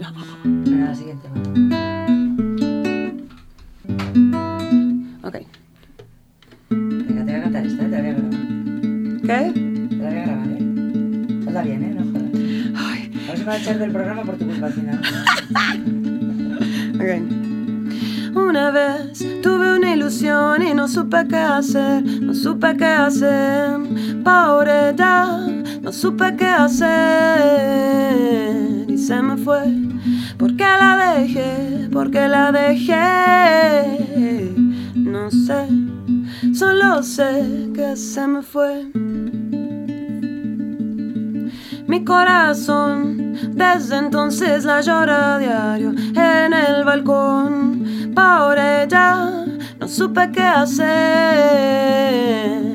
así. Venga, la siguiente. Ok. Venga, te voy a cantar esta, ¿eh? te la voy a grabar. ¿Qué? Te la voy a grabar, ¿eh? Hazla bien, ¿eh? No jodas. Ay, Vamos a echar del programa por tu culpa al final. ok. Una vez tuve una ilusión y no supe qué hacer, no supe qué hacer. Pobre ya, no supe qué hacer y se me fue. ¿Por qué la dejé? ¿Por qué la dejé? No sé, solo sé que se me fue. Mi corazón desde entonces la llora a diario en el balcón. Por ella no supe qué hacer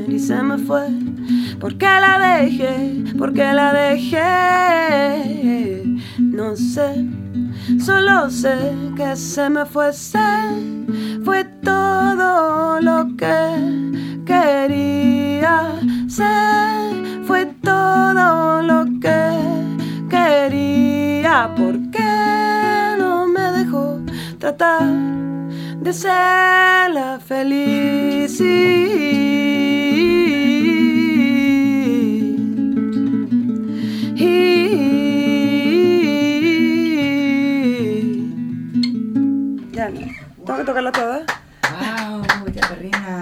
y se me fue. ¿Por qué la dejé? ¿Por qué la dejé? No sé, solo sé que se me fue. Se fue todo lo que quería. Se fue todo lo que quería. ¿Por qué no me dejó tratar de ser la feliz? Tocarla toda? ¡Wow! ¡Qué perrina!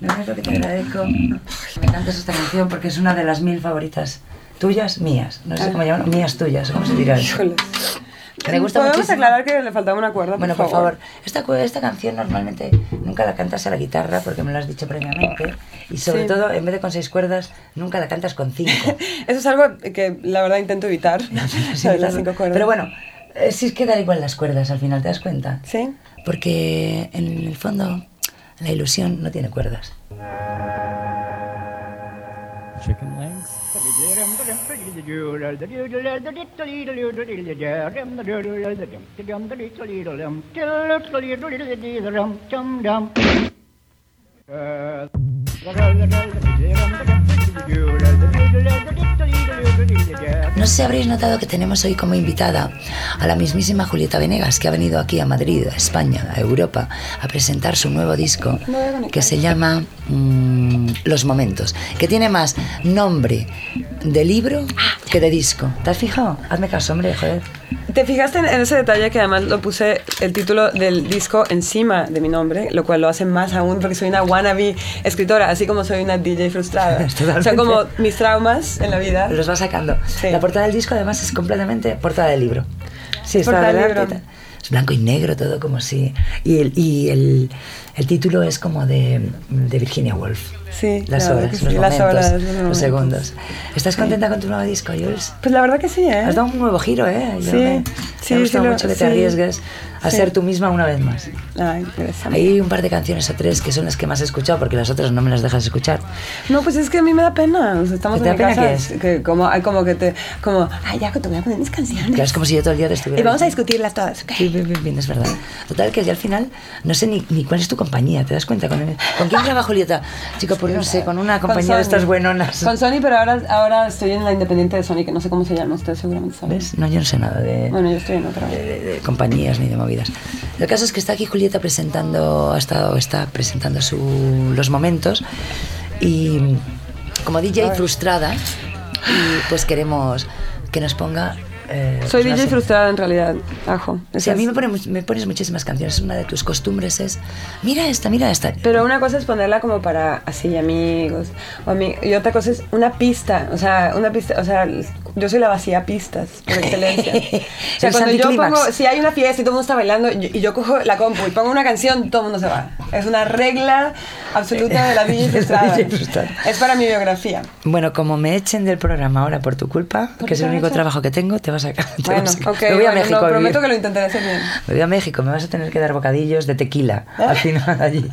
No es lo que te agradezco. Me encanta esta canción porque es una de las mil favoritas. Tuyas, mías. No sé cómo llaman. Mías, tuyas. ¿Cómo se dirá eso? Me gusta ¿Podemos muchísimo. aclarar que le faltaba una cuerda? Bueno, por favor, esta, cu- esta canción normalmente nunca la cantas a la guitarra porque me lo has dicho previamente. Y sobre Sí. todo, en vez de con seis cuerdas, nunca la cantas con cinco. Eso es algo que la verdad intento evitar. Sí, de las cinco cuerdas. Pero bueno, eh, sí es que da igual las cuerdas al final, ¿te das cuenta? ¿Sí? Porque en el fondo la ilusión no tiene cuerdas. Chicken legs. No sé si habréis notado que tenemos hoy como invitada a la mismísima Julieta Venegas, que ha venido aquí a Madrid, a España, a Europa, a presentar su nuevo disco que se llama mm, Los Momentos, que tiene más nombre de libro que de disco. ¿Te has fijado? Hazme caso, hombre, joder. ¿Te fijaste en, en ese detalle que además lo puse el título del disco encima de mi nombre, lo cual lo hace más aún porque soy una wannabe escritora, así como soy una DJ frustrada. Totalmente. Son como mis traumas en la vida. Los va sacando. Sí. La portada del disco además es completamente portada del libro. Sí, está Portada del delante libro. y tal. Es blanco y negro todo como si... Y el, y el, el título es como de, de Virginia Woolf. Sí, Las la verdad horas, que los sí, las momentos, horas, los los, segundos. ¿Estás contenta con tu nuevo disco, Jules? Pues la verdad que sí, ¿eh? Has dado un nuevo giro, ¿eh? Yo Sí, me, sí, me ha gustado sí mucho que te sí. arriesgues a ser tú misma una vez más. Ay. Hay un par de canciones o tres que son las que más he escuchado porque las otras no me las dejas escuchar. No, pues es que a mí me da pena. Estamos ¿Te en da mi pena casa. qué es? Que como, como que te. Como, ay, ya que te voy a poner mis canciones. Que es como si yo todo el día te estuviera... Y vamos a discutirlas todas, ¿ok? Sí, bien, bien, bien, es verdad. Total, que ya al final no sé ni, ni cuál es tu compañía, ¿te das cuenta? ¿Con, ¿con quién trabaja Julieta? Chico, pues no sé, con una Con compañía de Sony. estas buenonas. Con Sony, pero ahora, ahora estoy en la independiente de Sony, que no sé cómo se llama, ustedes seguramente saben. ¿Ves? No, yo no sé nada de, Bueno, yo estoy en otra. de, de- de compañías ni de movidas. El caso es que está aquí Julieta presentando, ha estado, está presentando su, los momentos y como DJ frustrada, y pues queremos que nos ponga... eh, Soy pues DJ sé. frustrada en realidad, ajo. Sí, a mí me, pone me pones muchísimas canciones. Una de tus costumbres es, mira esta, mira esta. Pero una cosa es ponerla como para así amigos o ami- y otra cosa es una pista, o sea, una pista, o sea, yo soy la vacía pistas por excelencia. o sea, cuando yo pongo, si hay una fiesta y todo el mundo está bailando y y yo cojo la compu y pongo una canción, todo el mundo se va. Es una regla absoluta de la la frustrada. Es para mi biografía. Bueno, como me echen del programa ahora por tu culpa, ¿Por que es el te único trabajo que tengo, te vas a, te Bueno, vas a- ok, me voy a bueno, México. no, a prometo que lo intentaré hacer bien. Me voy a México, me vas a tener que dar bocadillos de tequila ¿Eh? al final allí.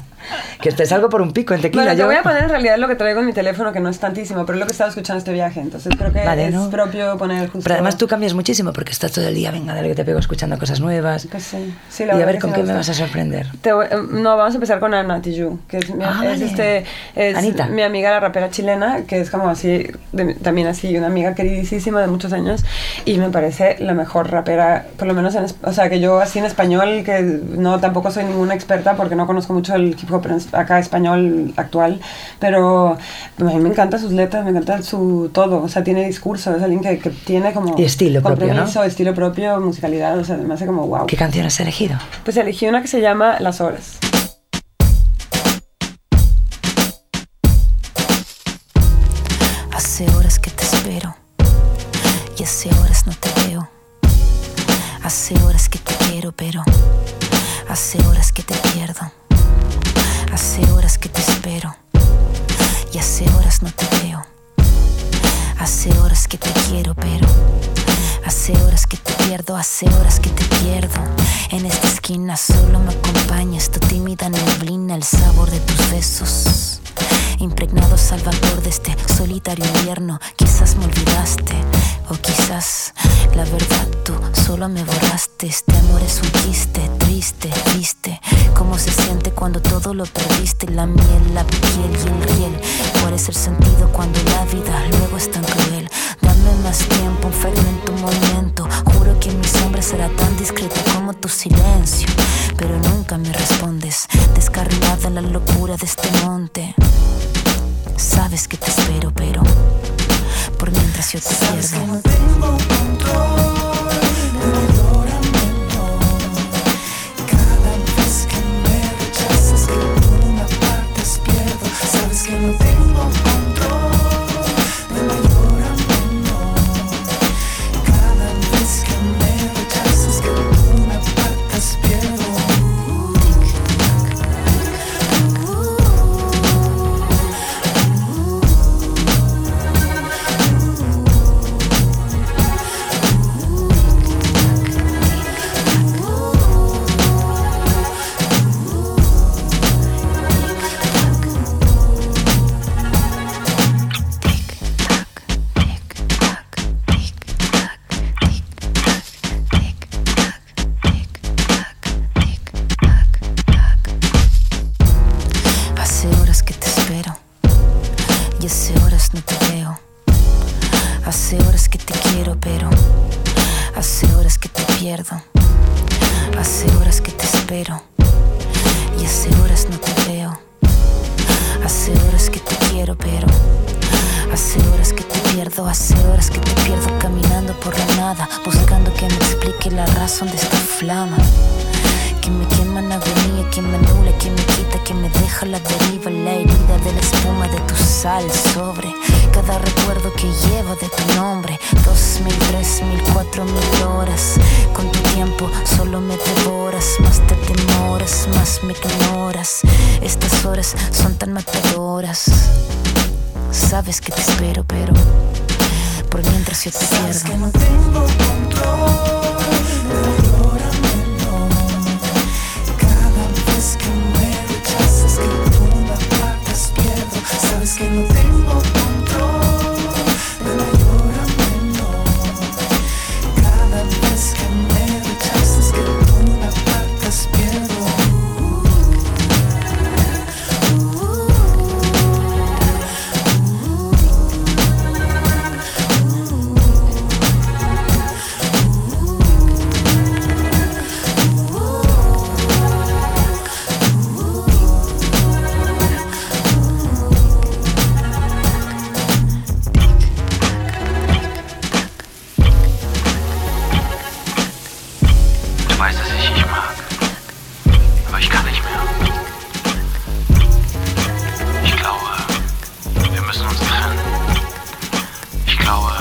Que te salgo por un pico en tequila. Bueno, te yo. voy a poner en realidad lo que traigo en mi teléfono, que no es tantísimo, pero es lo que estaba escuchando este viaje, entonces creo que Vale, es ¿no? propio poner justo... Pero además tú cambias muchísimo porque estás todo el día, venga, dale que te pego escuchando cosas nuevas. Pues sí, sí, y la a verdad ver con qué me vas a sorprender. Te voy- eh, no, vamos a empezar con Ana Tijoux, que es, mi, Ah, es, vale. este, es Anita. mi amiga la rapera chilena, que es como así, de- también así, una amiga queridísima de muchos años, y me, parece la mejor rapera, por lo menos en, o sea, que yo así en español, que no tampoco soy ninguna experta porque no conozco mucho el hip hop acá español actual, pero a mí me encantan sus letras, me encanta su todo, o sea, tiene discurso, es alguien que, que tiene como Y estilo propio, ¿no? compromiso, estilo propio, musicalidad, o sea, me hace como wow. ¿Qué canción has elegido? Pues elegí una que se llama Las Horas. Hace horas que te espero y hace horas no te veo. Hace horas que te quiero, pero hace horas que te pierdo. Hace horas que te espero y hace horas no te veo. Hace horas que te quiero, pero hace horas que te pierdo, hace horas que te pierdo. En esta esquina solo me acompañas tu tímida neblina, el sabor de tus besos. Impregnado salvador de este solitario invierno, quizás me olvidaste, o quizás la verdad tú solo me borraste. Este amor es un quiste triste, viste cómo se siente cuando todo lo perdiste, la miel, la piel y el riel. ¿Cuál es el sentido cuando la vida luego es tan cruel? Dame más tiempo, un fragmento, un momento. Juro que mi sombra será tan discreta como tu silencio, pero nunca me respondes. Descarrilada la locura de este monte. Sabes que te espero, pero por mientras yo te pierdo. Espero y hace horas no te veo. Hace horas que te quiero, pero hace horas que te pierdo. Hace horas que te pierdo caminando por la nada, buscando que me explique la razón de esta flama que me quema en agonía, que me anula, que me quita, que me deja la deriva, la herida de la espuma de tu sal sobre cada recuerdo que llevo de tu nombre. Dos mil, tres mil, cuatro mil horas. Con tu tiempo solo me devoras, más te demoras, más me ignoras. Estas horas son tan matadoras. Sabes que te espero, pero por mientras yo te pierdo. single thing. Ich glaube,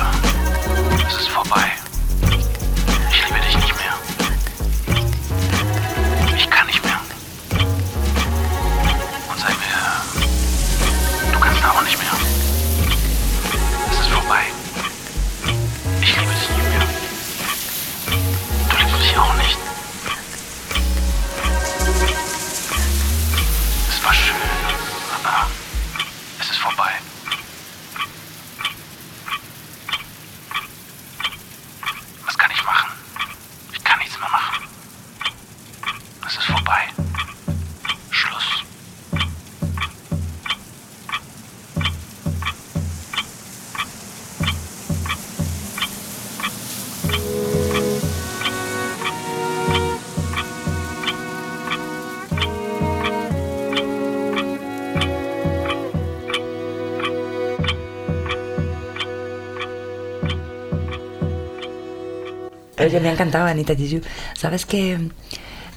Oye, me ha encantado Anita Tijoux. ¿Sabes que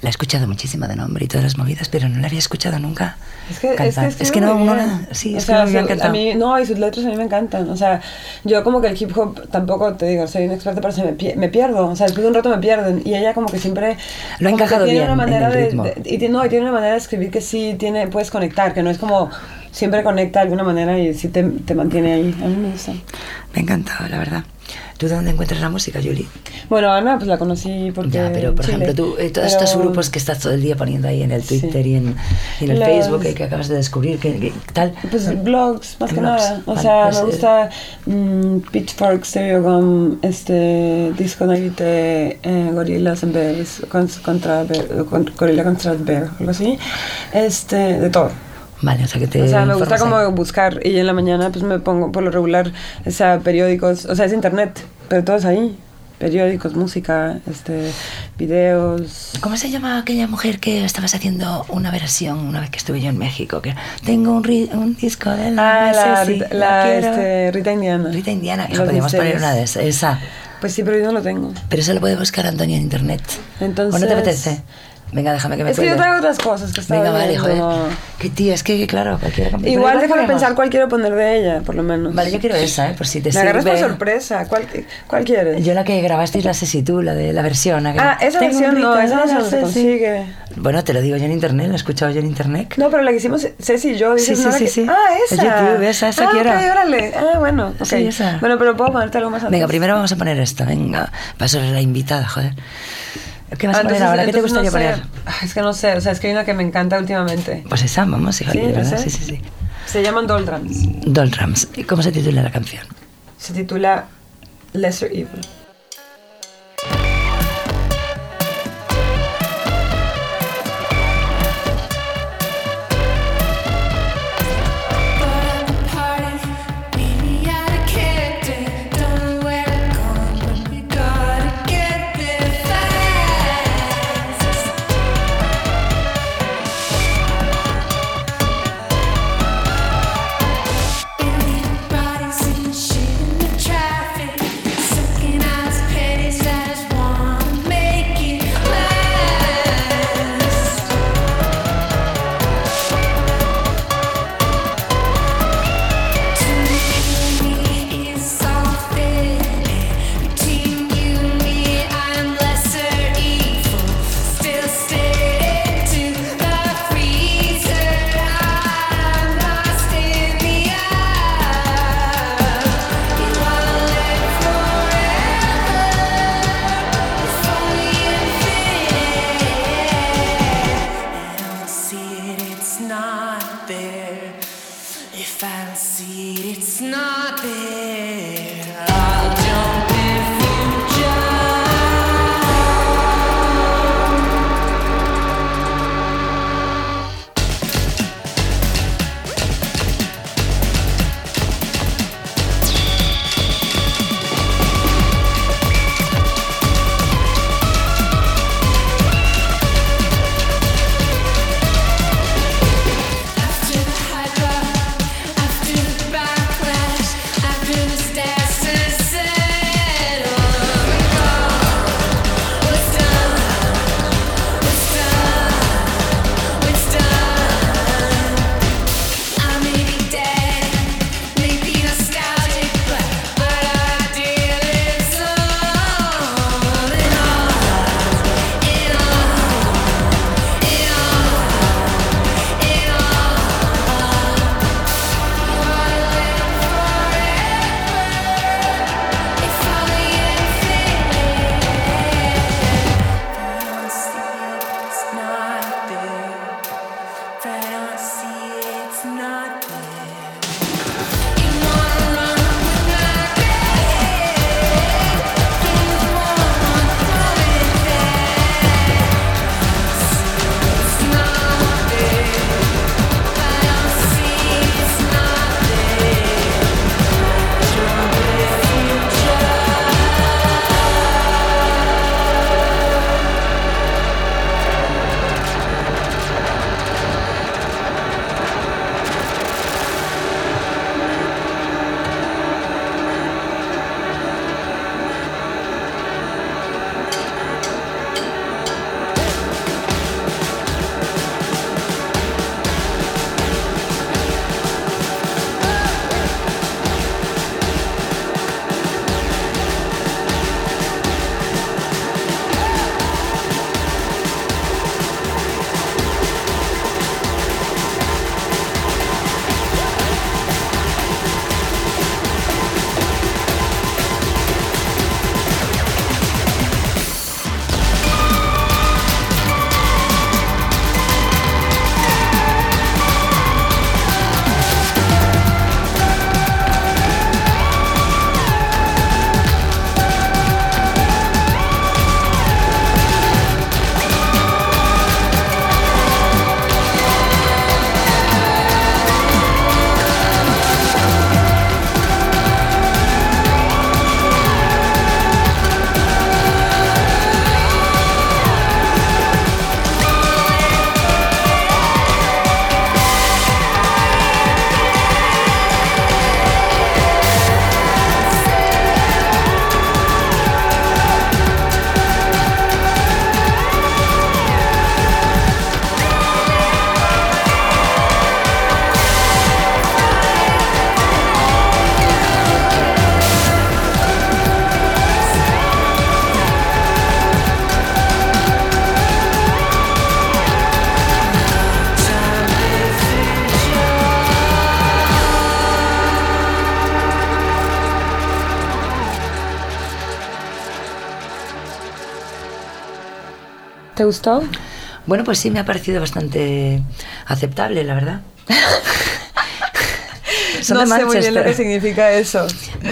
la he escuchado muchísimo de nombre y todas las movidas, pero no la había escuchado nunca Es que, es que, cantar. escribe no, no, sí, O es sea, que me encantado. A mí, no, y sus letras a mí me encantan. O sea, yo como que el hip hop tampoco, te digo, soy una experta, pero se me, me pierdo. O sea, después de un rato me pierden. Y ella como que siempre... Lo ha que encajado tiene bien una en manera el de- ritmo. de- y tiene, no, y tiene una manera de escribir que sí tiene, puedes conectar, que no es como... Siempre conecta de alguna manera y sí te, te mantiene ahí. A mí me gusta. Me ha encantado, la verdad. ¿Tú de dónde encuentras la música, Julie? Bueno, Ana, pues la conocí porque... Ya, pero por Chile. ejemplo, tú, eh, todos Pero- estos grupos que estás todo el día poniendo ahí en el Sí. Twitter y, en, y en el Facebook eh, que acabas de descubrir, que, que tal. Pues blogs, más En que blogs, nada. O vale, sea, pues, me eh, gusta mm, Pitchfork, Stereogum, este, Disco Night, eh, Gorillas and Bears, con- contra, Bear- con- Gorilla contra Bear, algo así. Este, de todo. Vale, o sea que te. O sea, me gusta ahí. como buscar y en la mañana pues me pongo por lo regular, o sea, periódicos, o sea, es internet, pero todo es ahí. Periódicos, música, este, videos. ¿Cómo se llama aquella mujer que estabas haciendo una versión una vez que estuve yo en México? Que tengo un, ri- un disco de la. Ah, la, Rita, la la, este, Rita Indiana. Rita Indiana, Los podríamos poner una de esas. Esa. Pues sí, pero yo no lo tengo. Pero eso lo puede buscar Antonio en internet. Entonces- ¿O no te apetece? Venga, déjame que me Es que yo traigo otras cosas que estaba Venga, vale, joder. Qué tía, es que claro, cualquiera. Igual déjame ponemos? pensar cuál quiero poner de ella, por lo menos. Vale, yo quiero esa, ¿eh? Por si te Me agarras por sirve. sorpresa. ¿Cuál, cuál quieres? Yo la que grabasteis la Ceci tú, la de la versión. la que- ah, esa versión no, esa no la se consigue. Bueno, te lo digo yo en internet, lo he escuchado yo en internet. No, pero la que hicimos Ceci y yo, dices, Sí, sí, no la sí, que- sí. Ah, Es esa. YouTube, esa, esa ah, quiero. ok, órale. Ah, bueno, ok. Sí, esa. Bueno, pero puedo ponerte algo más antes. Venga, primero vamos a poner esta, venga. Paso la invitada, joder. ¿Qué vas a poner ahora? ¿Qué te entonces no gustaría sé. poner? Ah, Es que no sé, o sea, es que hay una que me encanta últimamente. Pues esa, vamos, hija, Sí, ¿verdad? Sí, sí, sí. Se llaman Doldrums. Doldrums. ¿Y cómo se titula la canción? Se titula Lesser Evil. ¿Te gustó? Bueno, pues sí, me ha parecido bastante aceptable, la verdad. No sé muy bien lo que significa eso.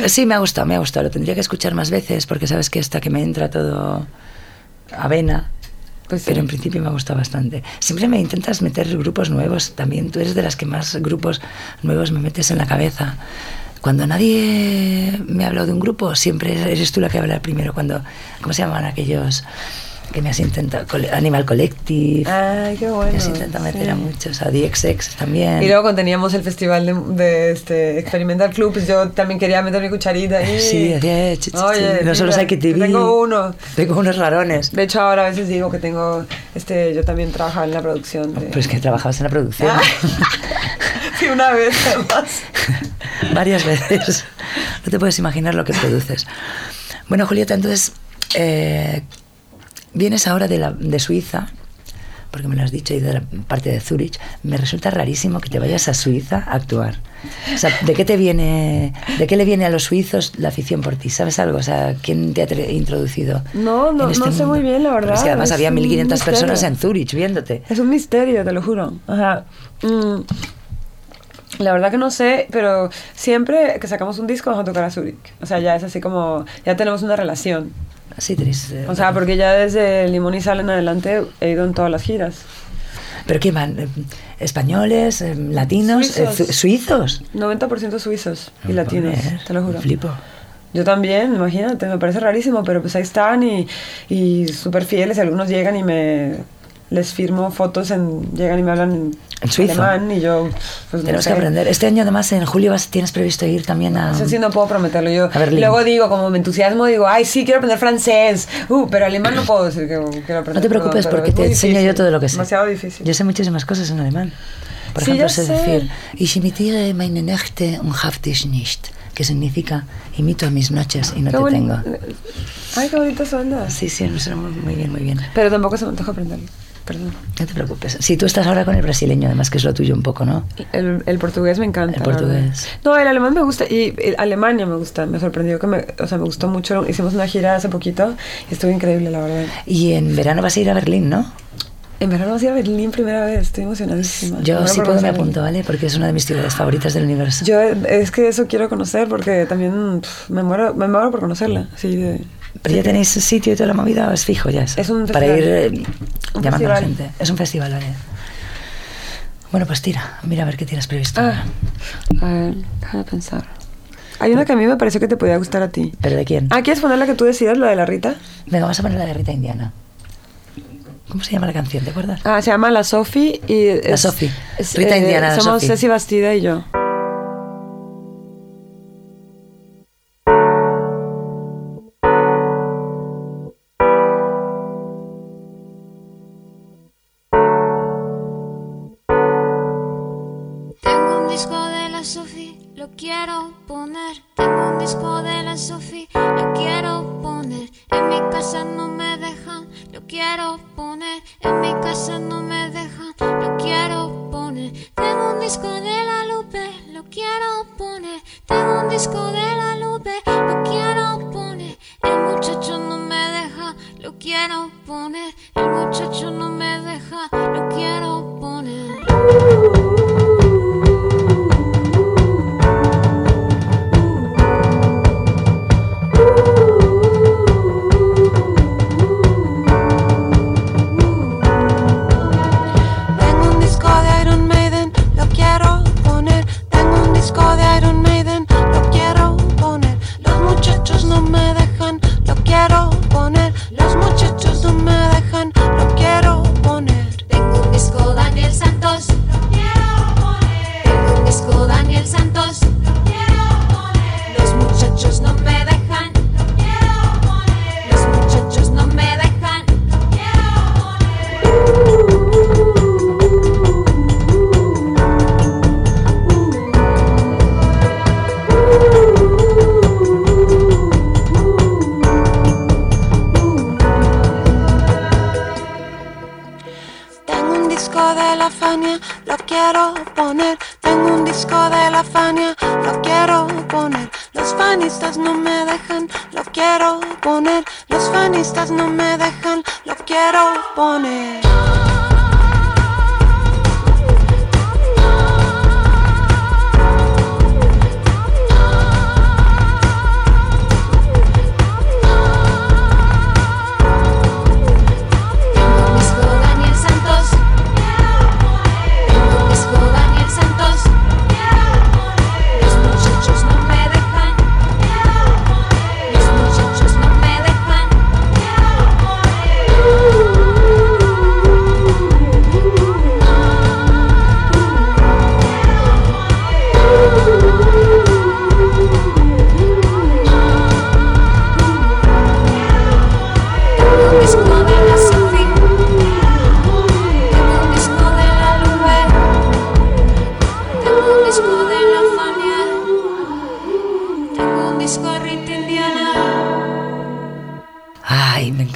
Sí, me ha gustado, me ha gustado. Lo tendría que escuchar más veces porque sabes que hasta que me entra todo avena. Pues sí. Pero en principio me ha gustado bastante. Siempre me intentas meter grupos nuevos también. Tú eres de las que más grupos nuevos me metes en la cabeza. Cuando nadie me ha hablado de un grupo, siempre eres tú la que habla primero. Cuando, ¿Cómo se llaman aquellos que me has intentado? Animal Collective. Ay, qué bueno. me has intentado meter sí. a muchos. A DXX también. Y luego cuando teníamos el festival de, de este Experimental Club, pues yo también quería meter mi cucharita ahí. Sí, hacía ch- Oye, no solo hay que TV. Tengo uno. Tengo unos rarones. De hecho, ahora a veces digo que tengo, este, yo también trabajaba en la producción. De... Pues que trabajabas en la producción. Ah. sí, una vez además. Varias veces. No te puedes imaginar lo que produces. Bueno, Julieta, entonces, eh, vienes ahora de, la, de Suiza, porque me lo has dicho, y de la parte de Zurich. Me resulta rarísimo que te vayas a Suiza a actuar. O sea, ¿de qué te viene, de qué le viene a los suizos la afición por ti? ¿Sabes algo? O sea, ¿quién te ha introducido? No, no- en este no sé muy bien, la Porque es verdad, que además es había un 1500 personas en Zurich viéndote. Es un misterio, te lo juro. O sea, mm, la verdad que no sé, pero siempre que sacamos un disco vamos a tocar a Zurich. O sea, ya es así como, ya tenemos una relación. Así eh, O sea, porque ya desde Limón y Sal en adelante he ido en todas las giras. ¿Pero qué van? Eh, ¿Españoles? eh, ¿Latinos? eh, Suizos. ¿Suizos? 90% suizos y No latinos, te lo juro. Flipo. Yo también, imagínate, me parece rarísimo, pero pues ahí están y, y súper fieles. Algunos llegan y me les firmo fotos, en, llegan y me hablan en, En suizo. alemán y yo pues no Tenemos sé. que aprender. Este año, además, en julio vas, tienes previsto ir también a. Eso sí no puedo prometerlo yo. A Berlín. Luego digo, como me entusiasmo, digo, ay, sí, quiero aprender francés. Uh, pero alemán no puedo decir que quiero aprender. No te preocupes porque te muy enseño difícil, yo todo lo que sé. Demasiado difícil. Yo sé muchísimas cosas en alemán. Por Sí, ejemplo, sé sé. decir, ich imitiere meine Nächte und hab dich nicht. Que significa, imito a mis noches y no Qué te tengo. Ay, qué bonito suena. Sí, sí, muy bien, muy bien. Pero tampoco se me antoja aprenderlo. Perdón. No te preocupes. Si tú estás ahora con el brasileño, además, que es lo tuyo un poco, ¿no? El, el portugués me encanta. El portugués. No, el alemán me gusta y el Alemania me gusta. Me sorprendió que me, o sea, me gustó mucho. Hicimos una gira hace poquito y estuvo increíble, la verdad. Y en verano vas a ir a Berlín, ¿no? En verano vamos a ir a Berlín primera vez. Estoy emocionadísima. Yo sí puedo me apunto, ¿vale? Porque es una de mis ciudades favoritas del universo. Yo es que eso quiero conocer porque también pf, me muero, me muero por conocerla. Así de, Pero ya tenéis sitio y toda la movida, es fijo ya. Es un Para ir eh, Un llamando a la gente. Es un festival, ¿vale? Bueno, pues tira, mira a ver qué tienes previsto. Ah, a ver, déjame pensar. Hay una que a mí me pareció que te podía gustar a ti. ¿Pero de quién? Ah, ¿quieres poner la que tú decidas, la de la Rita? Venga, vamos a poner la de Rita Indiana. ¿Cómo se llama la canción? ¿Te acuerdas? Ah, se llama La Sofi y... La Sofi. Rita Indiana, la Somos Sofi. Ceci Bastida y yo.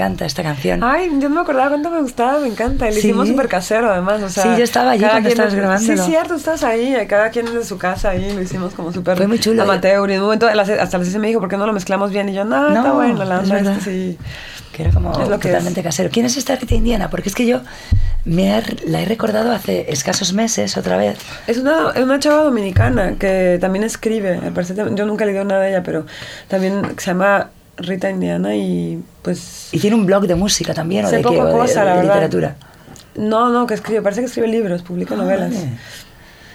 Encanta esta canción. Ay, yo no me acordaba cuánto me gustaba, me encanta. Y lo Sí. hicimos súper casero, además. O sea, Sí, yo estaba allí cuando estabas grabándolo. Sí, cierto, estabas ahí. Cada quien de su casa ahí lo hicimos como súper Fue muy chulo. amateur. Y en un momento, a hasta las 6 me dijo, ¿por qué no lo mezclamos bien? Y yo, no, está No, bueno, la es onda verdad. este sí. Que era como Es lo totalmente es. casero. ¿Quién es esta Rita Indiana? Porque es que yo me he- la he recordado hace escasos meses otra vez. Es una, es una chava dominicana que también escribe. yo nunca le dio nada de ella, pero también se llama Rita Indiana y pues... Y tiene un blog de música también, o de, qué, o de- cosa, de la verdad. literatura. No, no, que escribe, parece que escribe libros, publica Ah, novelas. vale.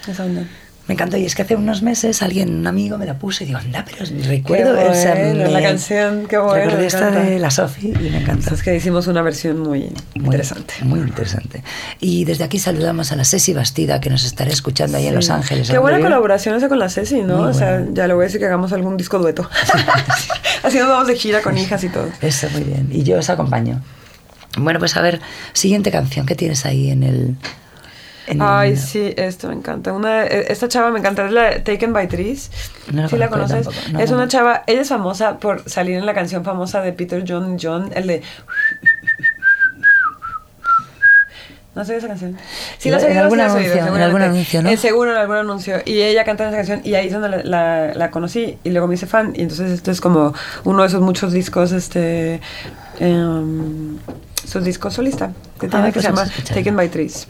Esa onda. Me encantó. Y es que hace unos meses alguien, un amigo, me la puso y digo, anda, pero recuerdo esa. bueno, la canción, qué bueno, me esta encanta. de la Sofi y me encantó. Es que hicimos una versión muy, Muy interesante. Muy interesante. Y desde aquí saludamos a la Ceci Bastida, que nos estará escuchando ahí en Los Ángeles. Qué buena colaboración esa con la Ceci, ¿no? Muy o sea, buena. ya le voy a decir que hagamos algún disco dueto. Así nos vamos de gira con hijas y todo. Eso, muy bien. Y yo os acompaño. Bueno, pues a ver, siguiente canción. ¿Qué tienes ahí en el. En Ay, sí, esto me encanta. Una, eh, esta chava me encanta, es la de Taken by Trees. No la ¿Sí la conozco yo conoces? no, es no, una chava, ella es famosa por salir en la canción famosa de Peter John John, el de... ¿No has oído esa canción? Sí, la has En oído, algún la has anuncio, oído, en algún seguramente. anuncio, ¿no? Eh, seguro en algún anuncio. Y ella canta esa canción y ahí es donde la, la- la conocí y luego me hice fan. Y entonces esto es como uno de esos muchos discos, este... em, sus discos solista, que, tiene, Ah, que pues se llama. Taken by Trees.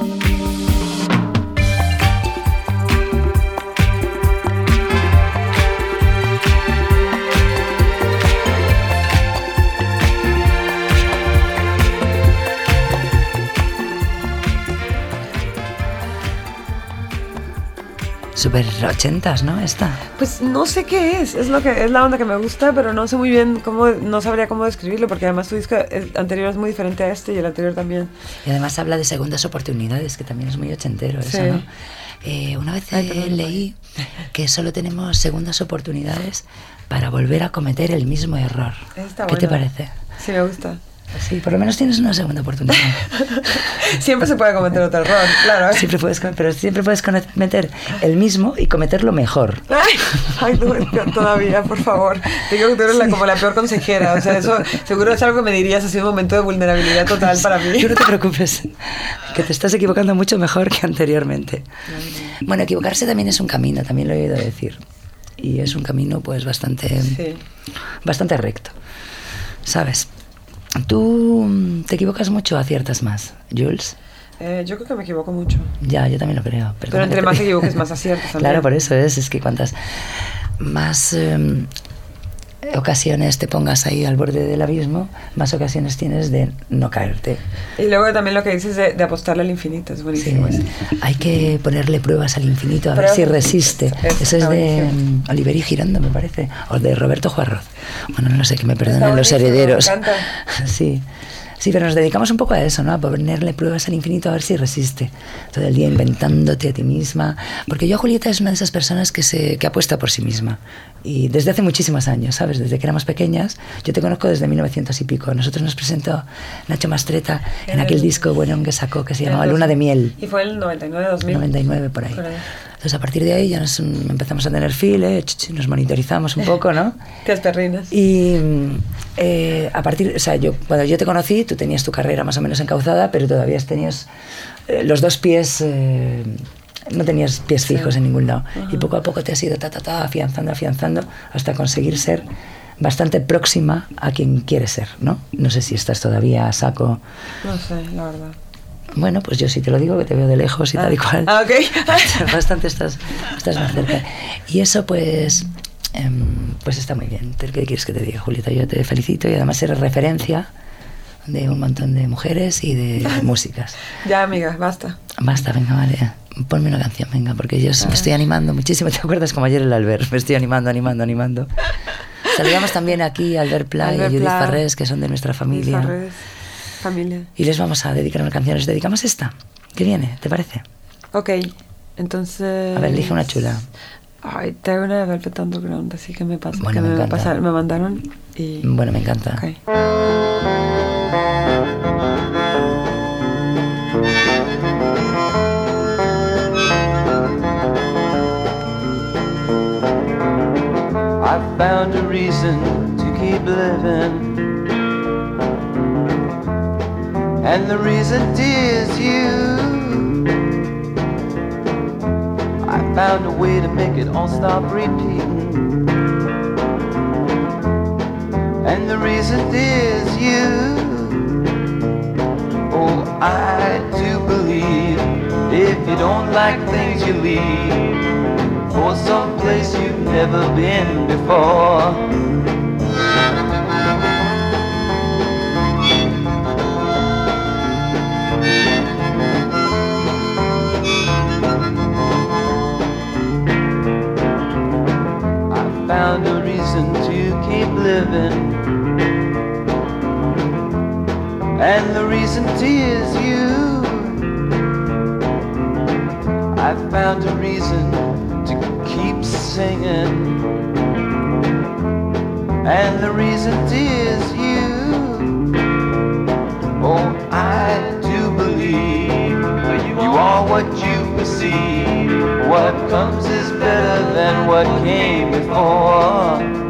Thank you. Super ochentas, ¿no? Esta. Pues no sé qué es, es lo que es la onda que me gusta, pero no sé muy bien cómo, no sabría cómo describirlo, porque además tu disco anterior es muy diferente a este y el anterior también. Y además habla de segundas oportunidades, que también es muy ochentero eso, Sí. ¿no? Eh, una vez Ay, eh, perdón, leí que solo tenemos segundas oportunidades para volver a cometer el mismo error. Está ¿Qué te parece? Sí, me gusta. Sí, por lo menos tienes una segunda oportunidad. Siempre se puede cometer otro error, claro. siempre puedes, pero siempre puedes cometer el mismo y cometerlo mejor. Ay, ay, no, todavía, por favor. Te digo que tú eres la- como la peor consejera. O sea, eso seguro es algo que me dirías así un momento de vulnerabilidad total para mí. Tú no te preocupes, que te estás equivocando mucho mejor que anteriormente. Bueno, equivocarse también es un camino, también lo he oído decir. Y es un camino pues bastante, Sí. bastante recto. ¿Sabes? Tú mm, te equivocas mucho, aciertas más, Jules. Eh, yo creo que me equivoco mucho. Ya, yo también lo creo. Pero entre te más diga. equivoques, más aciertas. Claro, por eso es, es que cuantas más em, ocasiones te pongas ahí al borde del abismo, más ocasiones tienes de no caerte. Y luego también lo que dices de, de apostarle al infinito, es Sí, buenísimo. eso. hay que ponerle pruebas al infinito a ver si resiste. Eso es de Oliveri Girando, me parece, o de Roberto Juarroz. Bueno, no sé, que me perdonen los buenísimo, me herederos. encanta. Sí. Sí, pero nos dedicamos un poco a eso, ¿no? A ponerle pruebas al infinito a ver si resiste. Todo el día inventándote a ti misma. Porque yo, Julieta, es una de esas personas que, se, que apuesta por sí misma. Y desde hace muchísimos años, ¿sabes? Desde que éramos pequeñas. Yo te conozco desde 1900 y pico. Nosotros nos presentó Nacho Mastreta en aquel el- disco bueno que sacó que se llamaba Luna de Miel. Y fue el 99-2000. 99 por ahí. Por ahí. Entonces a partir de ahí ya nos empezamos a tener file, nos monitorizamos un poco, ¿no? Es perrinas. Y eh, a partir, o sea, yo cuando yo te conocí, tú tenías tu carrera más o menos encauzada, pero todavía tenías eh, los dos pies, eh, no tenías pies fijos en ningún lado. Y poco a poco te has ido ta, ta, ta, afianzando, afianzando, hasta conseguir ser bastante próxima a quien quieres ser, ¿no? No sé si estás todavía a saco. No sé, la verdad. Bueno, pues yo sí te lo digo, que te veo de lejos y tal y cual. Ah, ok. Bastante estás, estás más cerca. Y eso pues, em, pues está muy bien. ¿Qué quieres que te diga, Julieta? Yo te felicito y además eres referencia de un montón de mujeres y de músicas. ya, amiga, basta. Basta, venga, vale. Ponme una canción, venga, porque yo me estoy animando muchísimo. ¿Te acuerdas como ayer el Albert? Me estoy animando, animando, animando. Saludamos también aquí a Albert Pla y Albert Judith Pla, Farrés, que son de nuestra familia. Redes, familia. Y les vamos a dedicar una canción. ¿Les dedicamos esta? ¿Qué viene? ¿Te parece? Ok, entonces... A ver, elige una chula. Ay, tengo una de Velvet Underground, así que me pasa, Bueno, que me me, encanta. pasaron- me mandaron y... Bueno, me encanta. Ok. I found a reason to keep living. And the reason is you. I found a way to make it all stop repeating. And the reason is you. Oh, I do believe if you don't like things, you leave for some place you've never been before. And the reason is you. I found a reason to keep singing. And the reason is you. Oh, I do believe you are what you perceive. What comes is better than what came before.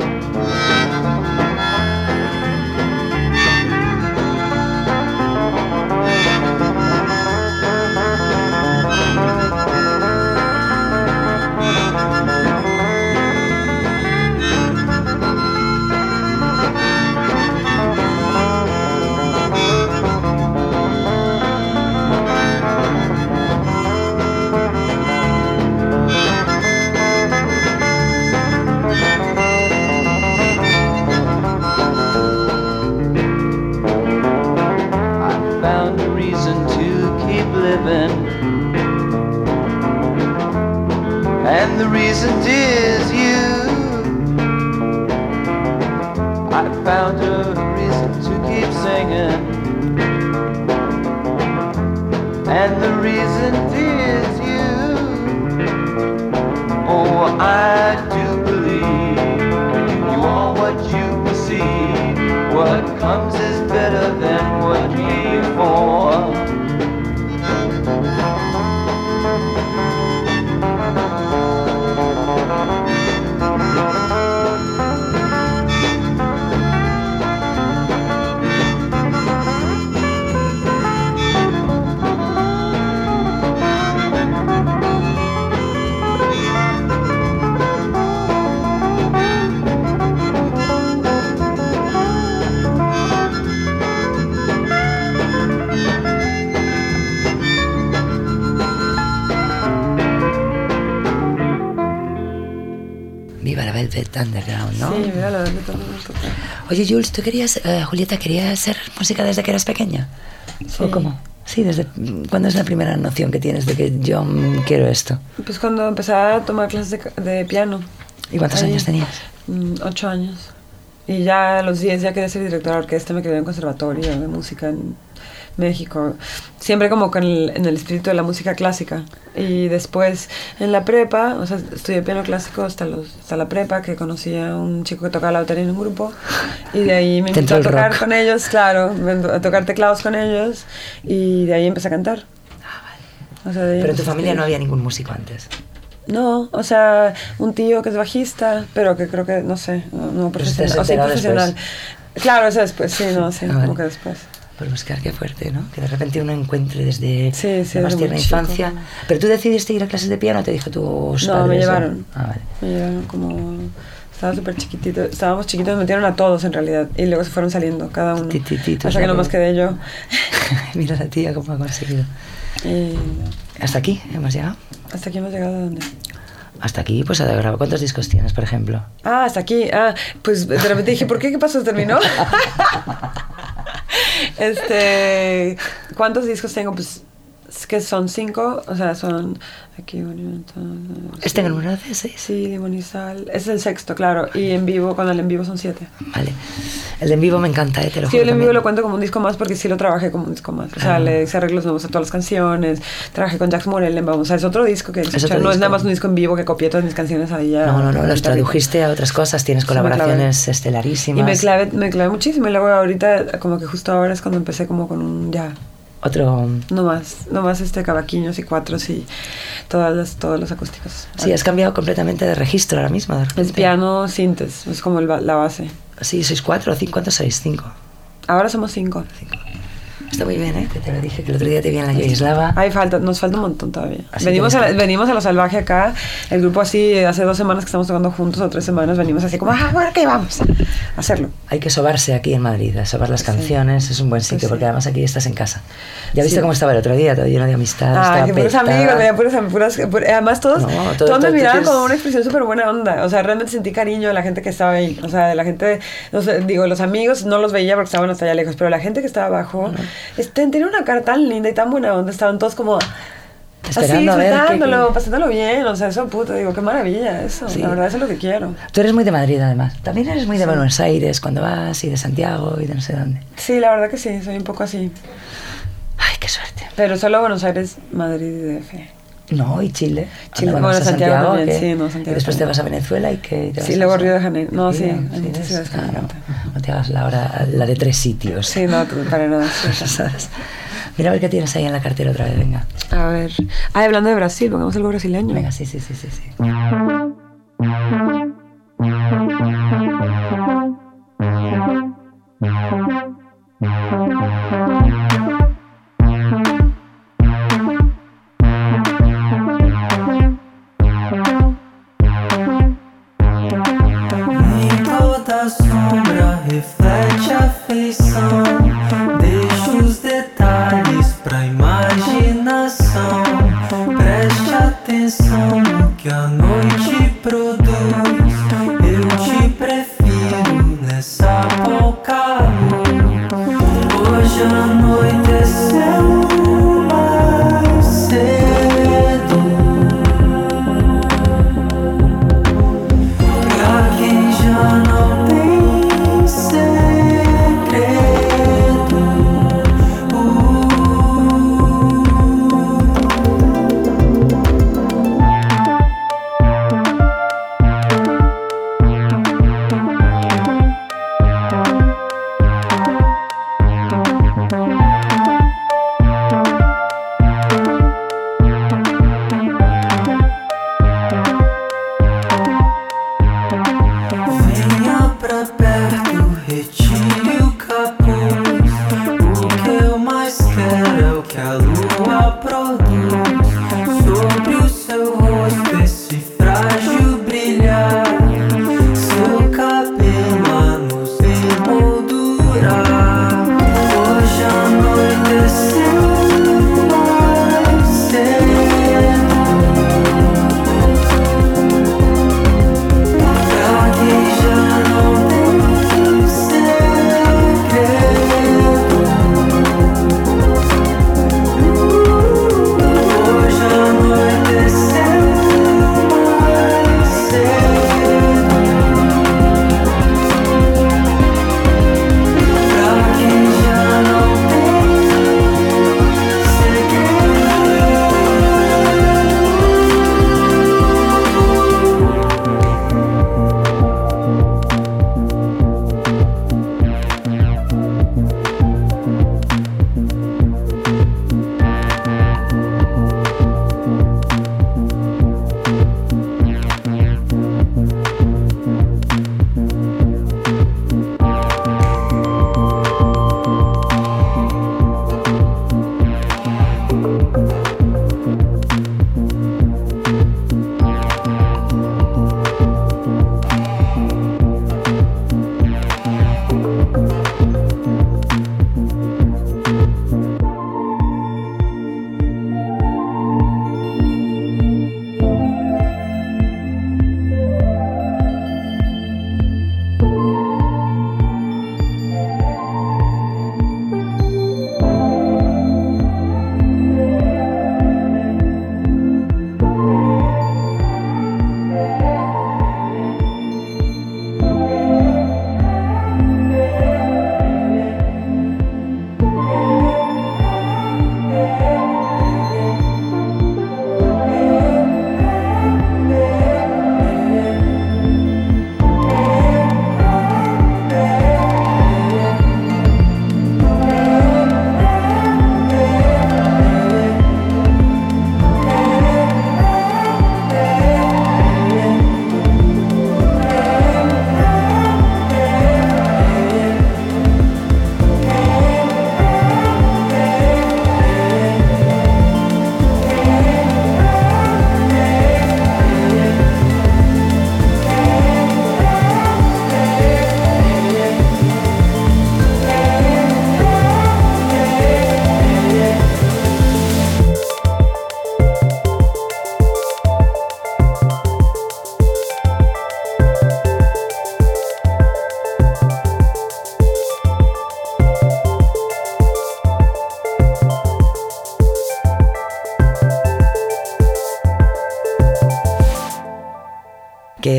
Is you. I found a reason to keep singing. And the reason is you. Oh, I do believe you are what you perceive. What comes is Underground, ¿no? Sí, mira, la mundo toca. Oye, Jules, ¿tú querías, eh, Julieta, querías hacer música desde que eras pequeña? Sí. ¿O cómo? Sí, desde... ¿Cuándo es la primera noción que tienes de que yo mm, quiero esto? Pues cuando empecé a tomar clases de, de piano. ¿Y cuántos Ahí. años tenías? Mm, ocho años. Y ya a los 10 ya quería ser directora de orquesta, me quedé en conservatorio de música en México. Siempre como con el, en el espíritu de la música clásica. Y después en la prepa, o sea, estudié piano clásico hasta, los, hasta la prepa, que conocí a un chico que tocaba la batería en un grupo. Y de ahí me invitó a tocar rock. con ellos, claro, a tocar teclados con ellos. Y de ahí empecé a cantar. O sea, de ahí Pero en tu familia no había ningún músico antes. No, o sea, un tío que es bajista, pero que creo que, no sé, no, no has profesional. O sea, profesional. Claro, eso después, sí, no, sí, Ah, vale. como que después. Por buscar, qué fuerte, ¿no? Que de repente uno encuentre desde Sí, sí, la más tierna muy chico. infancia. Pero tú decidiste ir a clases de piano, te dijo tus No, me padres, ¿o? llevaron. Ah, vale. Me llevaron como... Estaba súper chiquitito, estábamos chiquitos, me metieron a todos en realidad. Y luego se fueron saliendo, cada uno. Titititos, Hasta que ¿no? nomás quedé yo. Mira la tía cómo ha conseguido. Y Hasta aquí hemos llegado. hasta aquí hemos llegado a dónde. Hasta aquí, pues a grabar. ¿Cuántos discos tienes, por ejemplo? Ah, hasta aquí. Ah, pues de repente dije, ¿por qué? ¿Qué pasó? ¿Terminó? este, ¿cuántos discos tengo? Pues es que son cinco, o sea, son aquí. ¿Este en el número 16? Sí, Monisal. Es el sexto, claro. Y en vivo, con el en vivo son siete. Vale. El de en vivo me encanta, ¿eh? te lo Sí, juro. el en vivo lo cuento como un disco más porque sí lo trabajé como un disco más. O sea, Ah. le hice arreglos nuevos a todas las canciones. Trabajé con Jax Morel en Vamos. O sea, es otro disco que Es otro no es disco. nada más un disco en vivo que copié todas mis canciones ahí ya. No, no, no, los tradujiste a otras cosas, tienes Sí, colaboraciones estelarísimas. Y me clavé, me clavé muchísimo. Y luego ahorita, como que justo ahora es cuando empecé como con un ya. Otro. No más, no más este cavaquinhos y cuatros y todas las, todos los acústicos. Sí, has cambiado completamente de registro ahora mismo. de Es piano sintes, es como el la base. Sí, sois cuatro cinco. ¿Cuántos sois? Cinco. Ahora somos cinco. Está muy bien, ¿eh? Que te lo dije, que el otro día te vi en la Yoislava. Hay falta, nos falta un montón todavía. Así venimos, que a, la- venimos a lo salvaje acá, el grupo así, hace dos semanas que estamos tocando juntos, o tres semanas, venimos así como, ah, bueno, ¿qué vamos? A hacerlo. Hay que sobarse aquí en Madrid, a sobar las Sí. canciones, es un buen sitio, sí. porque además aquí estás en casa. ¿Ya viste Sí. cómo estaba el otro día? Todo lleno de amistad. Ah, que puros amigos, veía puros, puras, pur- además todos, No, todo- todos todo- me miraban como una expresión súper buena onda, o sea, realmente sentí cariño de la gente que estaba ahí, o sea, de la gente, no sé, digo, los amigos no los veía porque estaban hasta allá lejos, pero la gente que estaba abajo, este, tenía una cara tan linda y tan buena onda, estaban todos como... Así, Esperando a ver qué- qué- pasándolo bien, o sea, eso puto, digo, qué maravilla eso, Sí. la verdad eso es lo que quiero. Tú eres muy de Madrid, además. También eres muy de Buenos Aires, cuando vas, y de Santiago, y de no sé dónde. Sí, la verdad que sí, soy un poco así. Ay, qué suerte. Pero solo Buenos Aires, Madrid y DF. No, y Chile. Chile, Cuando vas bueno, a Santiago también, ¿qué? sí, no, Santiago Y después te vas a Venezuela y que te vas Sí, luego Río de Janeiro. No, sí, hay muchas ciudades Claro, no te hagas la hora, la de tres sitios. Sí, no, para nada. sí. ¿Sabes? Mira a ver qué tienes ahí en la cartera otra vez, venga. A ver. Ah, hablando de Brasil, pongamos algo brasileño. Venga, sí, sí, sí, sí. sí.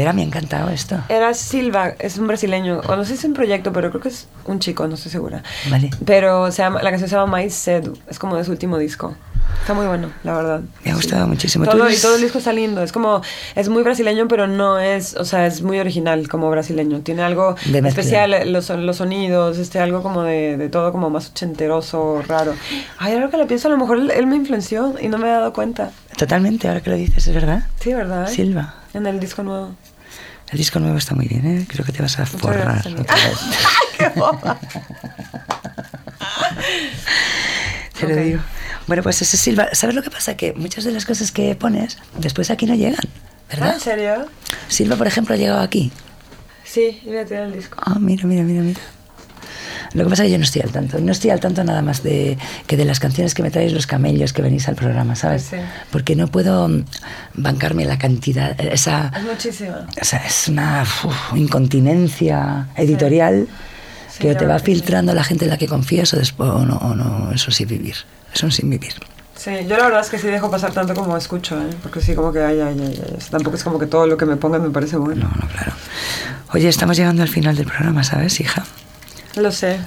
Que era, me ha encantado esto. Era Silva, es un brasileño. O no sé si es un proyecto, pero creo que es un chico, no estoy segura. Vale. Pero se llama, la canción se llama Mais Sedu. Es como de su último disco. Está muy bueno, la verdad. Me ha gustado muchísimo. Tú Todo, y eres- todo el disco está lindo. Es como, es muy brasileño, pero no es, o sea, es muy original como brasileño. Tiene algo De especial, eh, los, los sonidos, este, algo como de, de todo como más ochenteroso, raro. Ay, ahora que lo pienso, a lo mejor él, él me influenció y no me he dado cuenta. Totalmente, ahora que lo dices, es verdad. Sí, ¿verdad? Silva. En el disco nuevo. El disco nuevo está muy bien, ¿eh? Creo que te vas a Muchas forrar. gracias, otra vez. ¡Qué boba! Te lo digo. Bueno, pues ese Silva. ¿Sabes lo que pasa? Que muchas de las cosas que pones después aquí no llegan, Ah, ¿verdad? ¿En serio? Silva, por ejemplo, ha llegado aquí. Sí, voy a tirar el disco. Ah, mira, mira, mira, mira. Lo que pasa es que yo no estoy al tanto. No estoy al tanto nada más de que de las canciones que me traéis los camellos que venís al programa, ¿sabes? Sí. Porque no puedo mm, bancarme la cantidad, esa, Es muchísima. o sea, es una uf, incontinencia editorial Sí, que o la te va que sí. filtrando la gente en la que confías o después o no, o no, eso sí vivir. Eso sin vivir. Sí, yo la verdad es que sí dejo pasar tanto como escucho, ¿eh? Porque sí, como que, ay, ay, ay, ay. Tampoco es como que todo lo que me pongan me parece bueno. No, no, claro. Oye, estamos llegando al final del programa, ¿sabes, hija? Lo sé.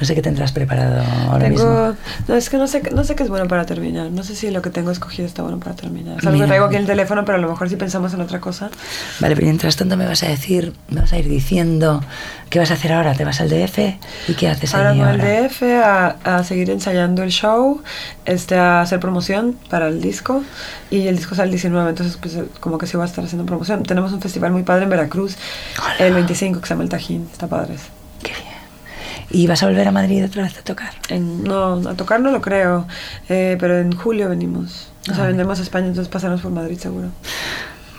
No sé qué tendrás preparado ahora mismo. Tengo... No, es que no sé, no sé qué es bueno para terminar. No sé si lo que tengo escogido está bueno para terminar. Es algo Mira. que traigo aquí en el teléfono, pero a lo mejor si pensamos en otra cosa. Vale, pero mientras tanto me vas a decir, me vas a ir diciendo qué vas a hacer ahora. ¿Te vas al DF? ¿Y qué haces Ahora allí con ahora? el DF a, a seguir ensayando el show, este, a hacer promoción para el disco. Y el disco sale el 19, entonces pues eh, como que sí va a estar haciendo promoción. Tenemos un festival muy padre en Veracruz, el 25, que se llama El Tajín. Está padre. Qué bien. ¿Y vas a volver a Madrid otra vez a tocar? En- no, a tocar no lo creo, eh, pero en julio venimos. O sea, Ah, vendremos a España, entonces pasaremos por Madrid seguro.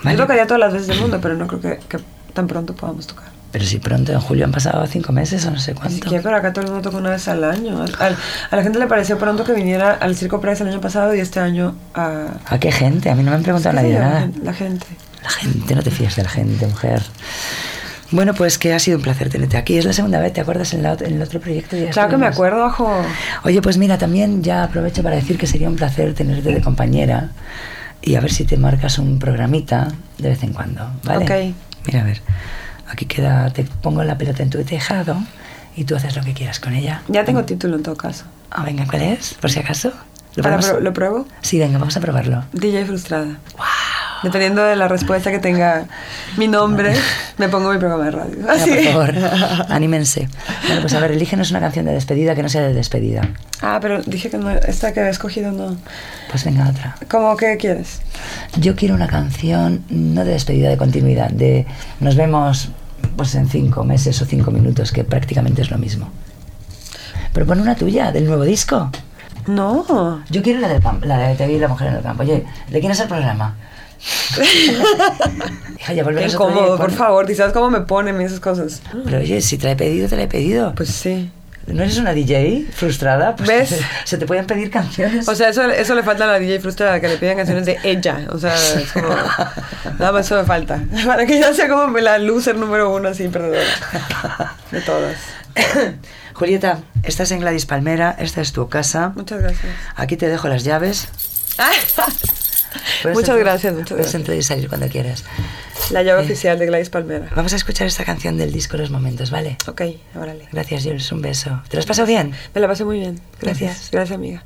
Vale. Yo tocaría todas las veces del mundo, pero no creo que, que tan pronto podamos tocar. Pero si pronto, en julio han pasado cinco meses o no sé cuánto. que, pero acá todo el mundo toca una vez al año. Al- al- a la gente le pareció pronto que viniera al Circo Price el año pasado y este año a... ¿A qué gente? A mí no me han preguntado ¿Qué sé nadie nada. La gente. La gente, no te fíes de la gente, mujer. Bueno, pues que ha sido un placer tenerte aquí. Es la segunda vez, ¿te acuerdas en, la ot- en el otro proyecto? Ya Claro que me acuerdo, ojo. Oye, pues mira, también ya aprovecho para decir que sería un placer tenerte de compañera y a ver si te marcas un programita de vez en cuando, ¿vale? Ok. Mira, a ver, aquí queda, te pongo la pelota en tu tejado y tú haces lo que quieras con ella. Ya tengo título en todo caso. Ah, venga, ¿cuál es? Por si acaso. ¿Lo, Ahora, probamos? ¿Lo pruebo? Sí, venga, vamos a probarlo. DJ frustrada. Dependiendo de la respuesta que tenga mi nombre, me pongo mi programa de radio. Así. por favor, anímense. Bueno, pues a ver, elígenos una canción de despedida que no sea de despedida. Ah, pero dije que no, esta que había escogido no. Pues venga, otra. ¿Cómo que quieres? Yo quiero una canción no de despedida, de continuidad, de nos vemos pues en cinco meses o cinco minutos, que prácticamente es lo mismo. Pero pon una tuya, del nuevo disco. No. Yo quiero la del la de Te vi la mujer en el campo. Oye, ¿de quién es el programa? Hija, ya Qué incómodo, por favor. ¿Y sabes cómo me ponen esas cosas? Pero oye, si te la he pedido, te la he pedido. Pues sí. ¿No eres una DJ frustrada? Pues ¿Ves? Se, se te pueden pedir canciones. O sea, eso, eso le falta a la DJ frustrada, que le piden canciones de ella. O sea, es como... Nada más eso me falta. Para que yo sea como la loser número uno, así, perdedora. De todas. Julieta, estás en Gladys Palmera, esta es tu casa. Muchas gracias. Aquí te dejo las llaves. Puedes Muchas entrar- gracias, muchas Puedes gracias. entrar y salir cuando quieras. La llave Eh. oficial de Gladys Palmera. Vamos a escuchar esta canción del disco Los Momentos, ¿vale? Ok, órale. Gracias, Jules. Un beso. ¿Te lo has pasado bien? Me la pasé muy bien. Gracias. Gracias, amiga.